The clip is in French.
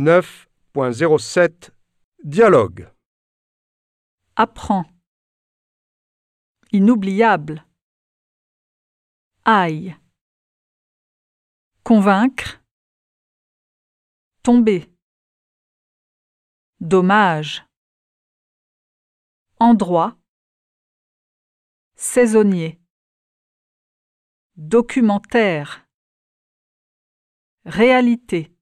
9.07 Dialogue Apprends. Inoubliable. Aïe. Convaincre. Tomber. Dommage. Endroit. Saisonnier. Documentaire. Réalité.